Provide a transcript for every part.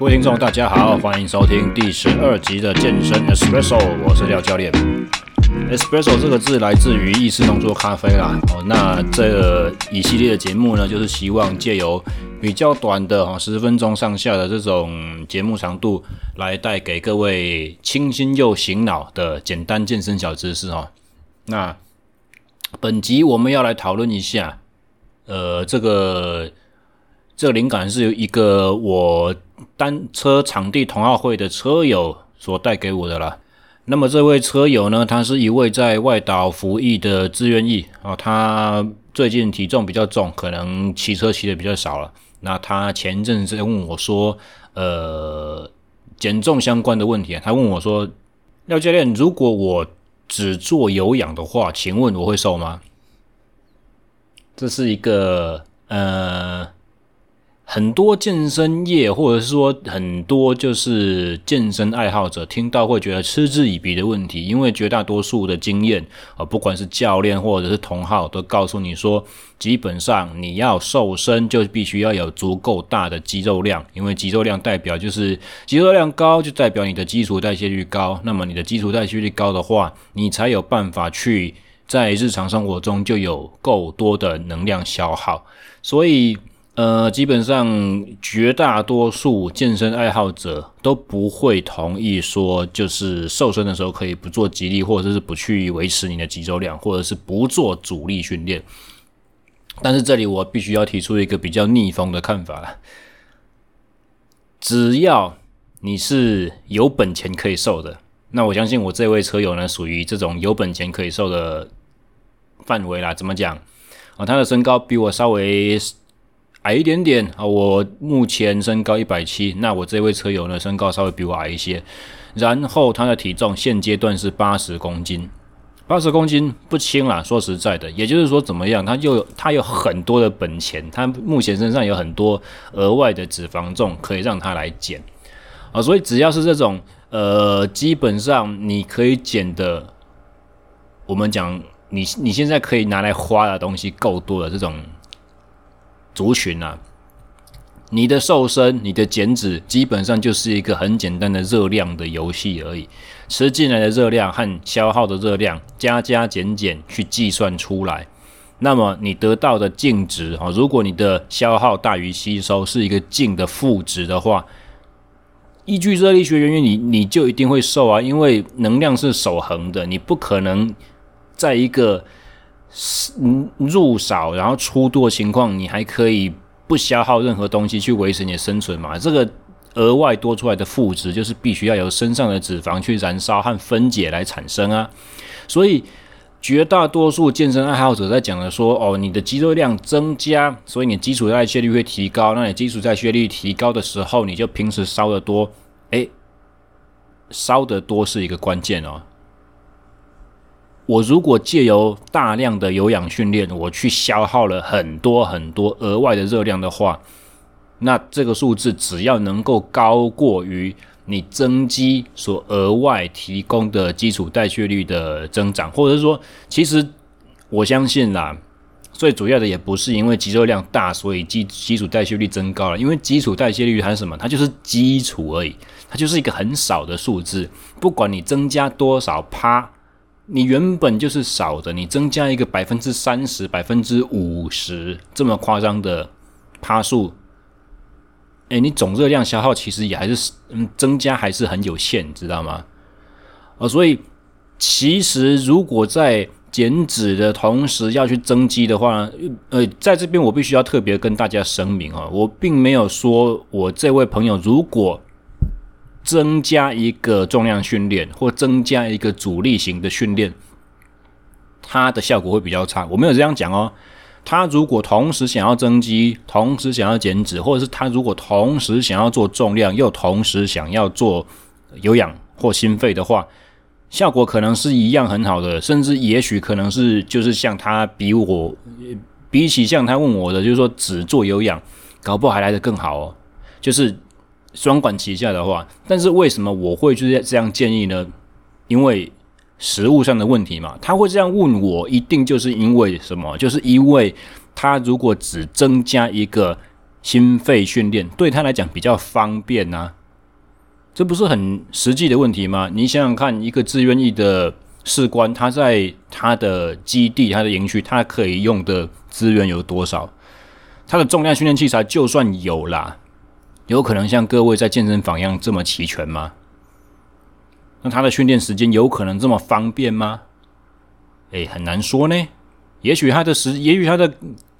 各位听众，大家好，欢迎收听第十二集的健身 Espresso，我是廖教练。Espresso 这个字来自于意式浓缩咖啡啦。哦，那这一系列的节目呢，就是希望借由比较短的哦，十分钟上下的这种节目长度，来带给各位清新又醒脑的简单健身小知识哦。那本集我们要来讨论一下，呃，这个这个灵感是由一个我。单车场地同好会的车友所带给我的啦。那么这位车友呢，他是一位在外岛服役的志愿役啊。他最近体重比较重，可能骑车骑的比较少了。那他前阵子问我说，呃，减重相关的问题啊。他问我说，廖教练，如果我只做有氧的话，请问我会瘦吗？这是一个呃。很多健身业，或者是说很多就是健身爱好者，听到会觉得嗤之以鼻的问题，因为绝大多数的经验啊，不管是教练或者是同好，都告诉你说，基本上你要瘦身，就必须要有足够大的肌肉量，因为肌肉量代表就是肌肉量高，就代表你的基础代谢率高。那么你的基础代谢率高的话，你才有办法去在日常生活中就有够多的能量消耗，所以。呃，基本上绝大多数健身爱好者都不会同意说，就是瘦身的时候可以不做肌力，或者是不去维持你的肌肉量，或者是不做阻力训练。但是这里我必须要提出一个比较逆风的看法了，只要你是有本钱可以瘦的，那我相信我这位车友呢，属于这种有本钱可以瘦的范围啦。怎么讲啊？他的身高比我稍微。矮一点点啊，我目前身高一百七，那我这位车友呢，身高稍微比我矮一些，然后他的体重现阶段是八十公斤，八十公斤不轻啦，说实在的，也就是说怎么样，他就他有很多的本钱，他目前身上有很多额外的脂肪重可以让他来减啊，所以只要是这种呃，基本上你可以减的，我们讲你你现在可以拿来花的东西够多的这种。族群啊，你的瘦身、你的减脂，基本上就是一个很简单的热量的游戏而已。吃进来的热量和消耗的热量加加减减去计算出来，那么你得到的净值啊，如果你的消耗大于吸收，是一个净的负值的话，依据热力学原理，你你就一定会瘦啊，因为能量是守恒的，你不可能在一个。入少然后出多的情况，你还可以不消耗任何东西去维持你的生存嘛？这个额外多出来的负值，就是必须要由身上的脂肪去燃烧和分解来产生啊。所以绝大多数健身爱好者在讲的说，哦，你的肌肉量增加，所以你基础代谢率会提高。那你基础代谢率提高的时候，你就平时烧得多，诶，烧得多是一个关键哦。我如果借由大量的有氧训练，我去消耗了很多很多额外的热量的话，那这个数字只要能够高过于你增肌所额外提供的基础代谢率的增长，或者是说，其实我相信啦，最主要的也不是因为肌肉量大，所以基基础代谢率增高了，因为基础代谢率它是什么？它就是基础而已，它就是一个很少的数字，不管你增加多少趴。你原本就是少的，你增加一个百分之三十、百分之五十这么夸张的趴数，诶，你总热量消耗其实也还是嗯增加还是很有限，知道吗？啊，所以其实如果在减脂的同时要去增肌的话，呃，在这边我必须要特别跟大家声明啊，我并没有说我这位朋友如果。增加一个重量训练，或增加一个阻力型的训练，它的效果会比较差。我没有这样讲哦。他如果同时想要增肌，同时想要减脂，或者是他如果同时想要做重量，又同时想要做有氧或心肺的话，效果可能是一样很好的，甚至也许可能是就是像他比我比起像他问我的，就是说只做有氧，搞不好还来得更好哦。就是。双管齐下的话，但是为什么我会就是这样建议呢？因为实物上的问题嘛。他会这样问我，一定就是因为什么？就是因为他如果只增加一个心肺训练对他来讲比较方便呐、啊，这不是很实际的问题吗？你想想看，一个自愿役的士官，他在他的基地、他的营区，他可以用的资源有多少？他的重量训练器材就算有啦，有可能像各位在健身房一样这么齐全吗？那他的训练时间有可能这么方便吗？诶，很难说呢。也许他的时，也许他的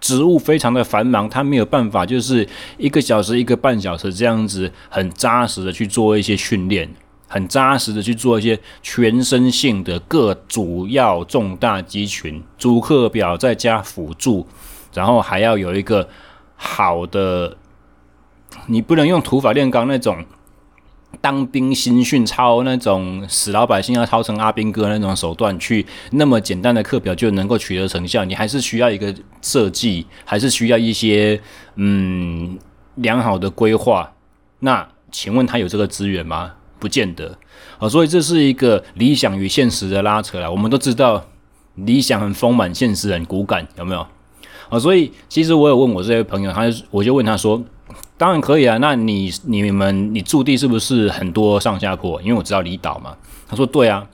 职务非常的繁忙，他没有办法，就是一个小时、一个半小时这样子很扎实的去做一些训练，很扎实的去做一些全身性的各主要重大肌群主课表，再加辅助，然后还要有一个好的，你不能用土法炼钢那种。当兵新训操那种死老百姓要操成阿兵哥那种手段去那么简单的课表就能够取得成效，你还是需要一个设计，还是需要一些嗯良好的规划。那请问他有这个资源吗？不见得啊，所以这是一个理想与现实的拉扯啦。我们都知道理想很丰满，现实很骨感，有没有？啊，所以其实我有问我这位朋友，他就我就问他说。当然可以啊，那你你们你驻地是不是很多上下坡？因为我知道离岛嘛。他说对啊，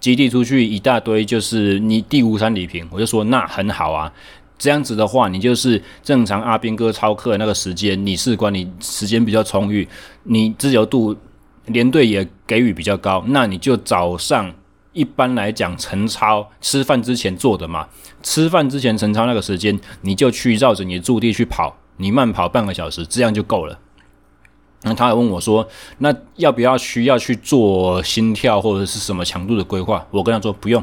基地出去一大堆，就是你地无三里平。我就说那很好啊，这样子的话，你就是正常阿兵哥超课那个时间，你士官你时间比较充裕，你自由度连队也给予比较高，那你就早上一般来讲晨操吃饭之前做的嘛，吃饭之前晨操那个时间，你就去绕着你的驻地去跑。你慢跑半个小时，这样就够了。那他还问我说：“那要不要需要去做心跳或者是什么强度的规划？”我跟他说：“不用，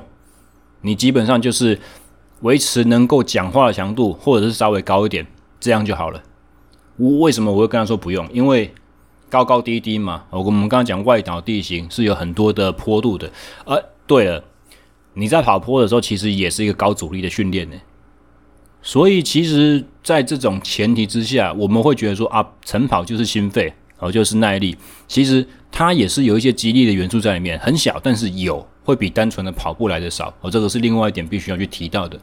你基本上就是维持能够讲话的强度，或者是稍微高一点，这样就好了。”我为什么我会跟他说不用？因为高高低低嘛。我们刚刚讲外岛地形是有很多的坡度的。呃，对了，你在跑坡的时候，其实也是一个高阻力的训练呢。所以，其实，在这种前提之下，我们会觉得说啊，晨跑就是心肺，哦，就是耐力。其实它也是有一些激励的元素在里面，很小，但是有，会比单纯的跑步来的少。哦，这个是另外一点必须要去提到的。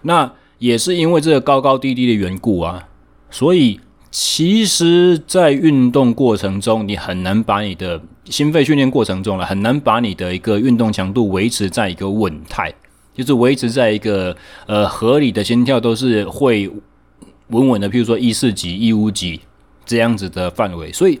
那也是因为这个高高低低的缘故啊，所以其实，在运动过程中，你很难把你的心肺训练过程中了，很难把你的一个运动强度维持在一个稳态。就是维持在一个呃合理的心跳，都是会稳稳的，譬如说一四几、一五几这样子的范围，所以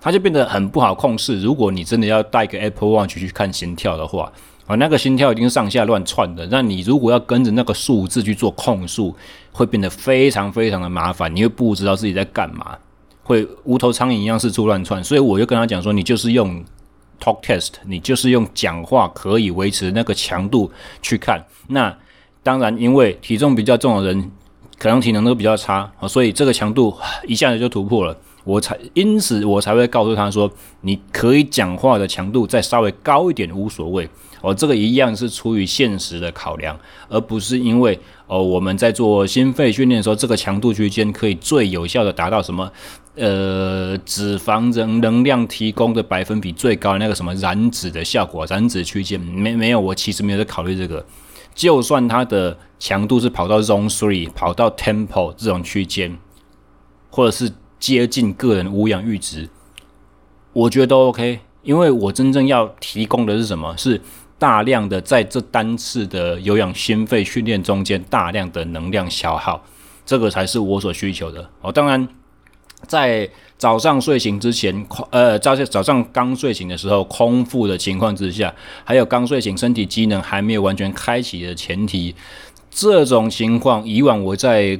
它就变得很不好控制。如果你真的要带个 Apple Watch 去看心跳的话，啊，那个心跳已经上下乱窜的，那你如果要跟着那个数字去做控数，会变得非常非常的麻烦，你会不知道自己在干嘛，会无头苍蝇一样四处乱窜。所以我就跟他讲说，你就是用。Talk test，你就是用讲话可以维持那个强度去看。那当然，因为体重比较重的人可能体能都比较差啊，所以这个强度 一下子就突破了。我才因此我才会告诉他说，你可以讲话的强度再稍微高一点无所谓。哦，这个一样是出于现实的考量，而不是因为哦我们在做心肺训练的时候，这个强度区间可以最有效的达到什么？呃，脂肪能能量提供的百分比最高的那个什么燃脂的效果，燃脂区间没没有？我其实没有在考虑这个。就算它的强度是跑到 Zone Three，跑到 Tempo 这种区间，或者是接近个人无氧阈值，我觉得都 OK。因为我真正要提供的是什么？是大量的在这单次的有氧心肺训练中间大量的能量消耗，这个才是我所需求的。哦，当然。在早上睡醒之前，呃，早早上刚睡醒的时候，空腹的情况之下，还有刚睡醒，身体机能还没有完全开启的前提，这种情况，以往我在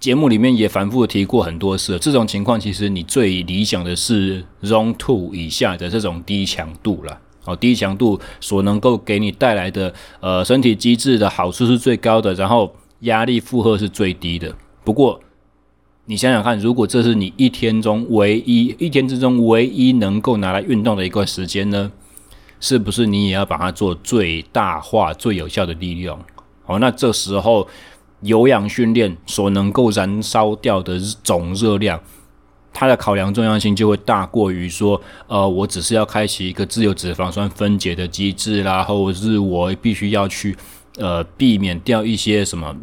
节目里面也反复提过很多次。这种情况，其实你最理想的是 Zone Two 以下的这种低强度了。哦，低强度所能够给你带来的，呃，身体机制的好处是最高的，然后压力负荷是最低的。不过，你想想看，如果这是你一天中唯一一天之中唯一能够拿来运动的一个时间呢？是不是你也要把它做最大化、最有效的利用？好，那这时候有氧训练所能够燃烧掉的总热量，它的考量重要性就会大过于说，呃，我只是要开启一个自由脂肪酸分解的机制啦，或者是我必须要去呃避免掉一些什么。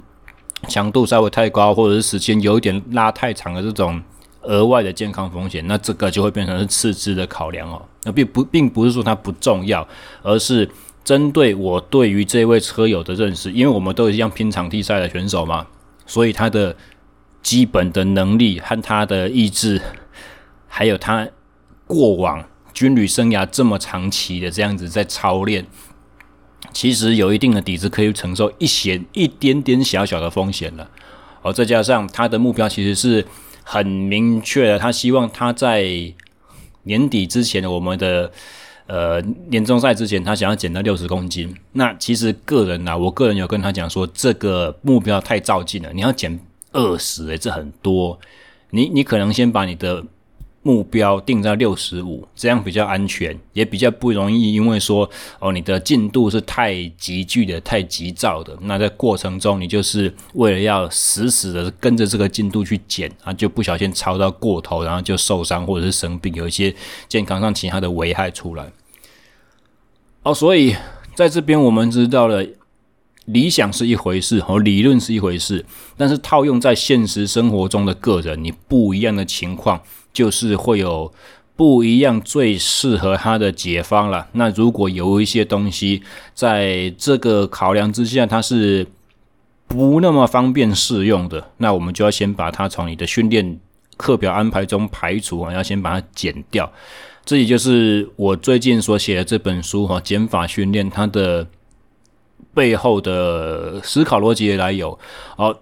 强度稍微太高，或者是时间有一点拉太长的这种额外的健康风险，那这个就会变成是次之的考量哦。那并不并不是说它不重要，而是针对我对于这位车友的认识，因为我们都是一样拼场地赛的选手嘛，所以他的基本的能力和他的意志，还有他过往军旅生涯这么长期的这样子在操练。其实有一定的底子，可以承受一些一点点小小的风险了。哦，再加上他的目标其实是很明确的，他希望他在年底之前，我们的呃年终赛之前，他想要减到六十公斤。那其实个人呐、啊，我个人有跟他讲说，这个目标太照进了，你要减二十，诶，这很多。你你可能先把你的。目标定在六十五，这样比较安全，也比较不容易，因为说哦，你的进度是太急剧的、太急躁的，那在过程中你就是为了要死死的跟着这个进度去减啊，就不小心超到过头，然后就受伤或者是生病，有一些健康上其他的危害出来。哦，所以在这边我们知道了，理想是一回事，和理论是一回事，但是套用在现实生活中的个人，你不一样的情况。就是会有不一样最适合他的解方了。那如果有一些东西在这个考量之下，它是不那么方便适用的，那我们就要先把它从你的训练课表安排中排除啊，要先把它减掉。这也就是我最近所写的这本书哈，减法训练它的背后的思考逻辑的来由。好，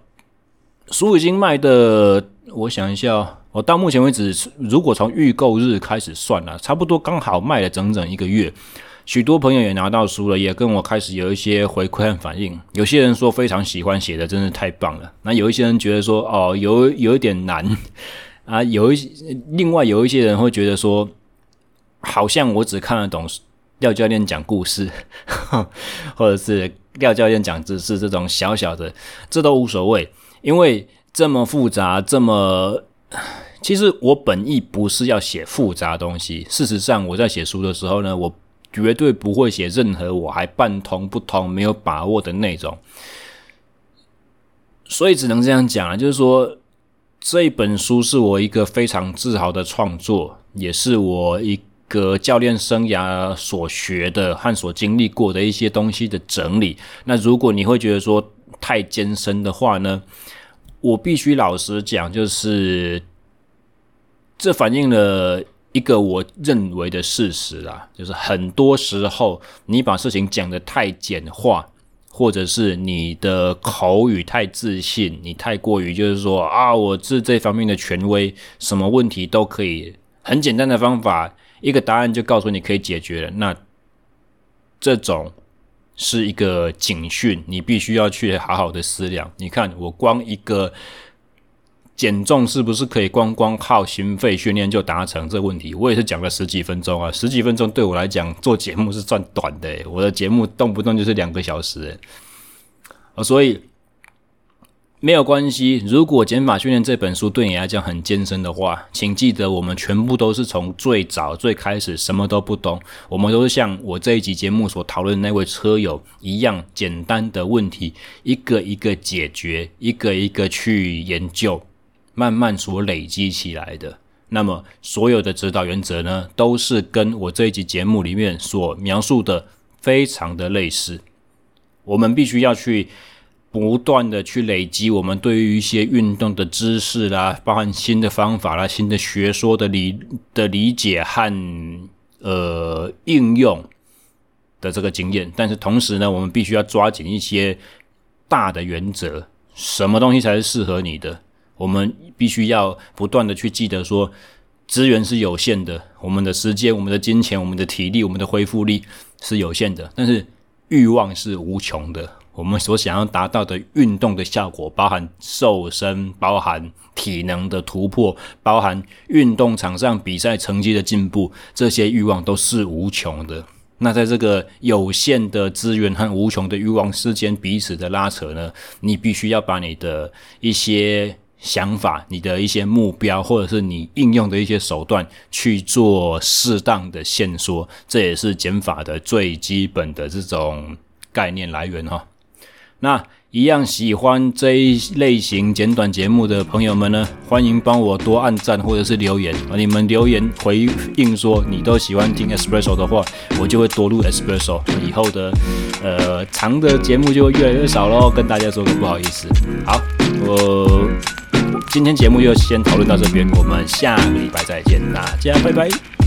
书已经卖的，我想一下。我到目前为止，如果从预购日开始算了，差不多刚好卖了整整一个月。许多朋友也拿到书了，也跟我开始有一些回馈和反应。有些人说非常喜欢，写的真是太棒了。那有一些人觉得说，哦，有有一点难 啊。有一另外有一些人会觉得说，好像我只看得懂廖教练讲故事，或者是廖教练讲知识这种小小的，这都无所谓，因为这么复杂，这么。其实我本意不是要写复杂东西。事实上，我在写书的时候呢，我绝对不会写任何我还半通不通、没有把握的内容。所以只能这样讲啊，就是说，这一本书是我一个非常自豪的创作，也是我一个教练生涯所学的和所经历过的一些东西的整理。那如果你会觉得说太艰深的话呢，我必须老实讲，就是这反映了一个我认为的事实啊，就是很多时候你把事情讲得太简化，或者是你的口语太自信，你太过于就是说啊，我是这方面的权威，什么问题都可以很简单的方法，一个答案就告诉你可以解决了，那这种。是一个警讯，你必须要去好好的思量。你看，我光一个减重是不是可以光光靠心肺训练就达成这问题？我也是讲了十几分钟啊，十几分钟对我来讲做节目是算短的，我的节目动不动就是两个小时，啊，所以。没有关系，如果《减法训练》这本书对你来讲很艰深的话，请记得我们全部都是从最早最开始什么都不懂，我们都是像我这一集节目所讨论那位车友一样，简单的问题一个一个解决，一个一个去研究，慢慢所累积起来的。那么所有的指导原则呢，都是跟我这一集节目里面所描述的非常的类似，我们必须要去。不断的去累积我们对于一些运动的知识啦，包含新的方法啦、新的学说的理的理解和呃应用的这个经验。但是同时呢，我们必须要抓紧一些大的原则，什么东西才是适合你的？我们必须要不断的去记得说，资源是有限的，我们的时间、我们的金钱、我们的体力、我们的恢复力是有限的，但是欲望是无穷的。我们所想要达到的运动的效果，包含瘦身，包含体能的突破，包含运动场上比赛成绩的进步，这些欲望都是无穷的。那在这个有限的资源和无穷的欲望之间彼此的拉扯呢，你必须要把你的一些想法、你的一些目标，或者是你应用的一些手段去做适当的限缩，这也是减法的最基本的这种概念来源哈。那一样喜欢这一类型简短节目的朋友们呢，欢迎帮我多按赞或者是留言啊！你们留言回应说你都喜欢听 Espresso 的话，我就会多录 Espresso。以后的呃长的节目就会越来越少喽，跟大家说个不好意思。好，我今天节目就先讨论到这边，我们下个礼拜再见，大家拜拜。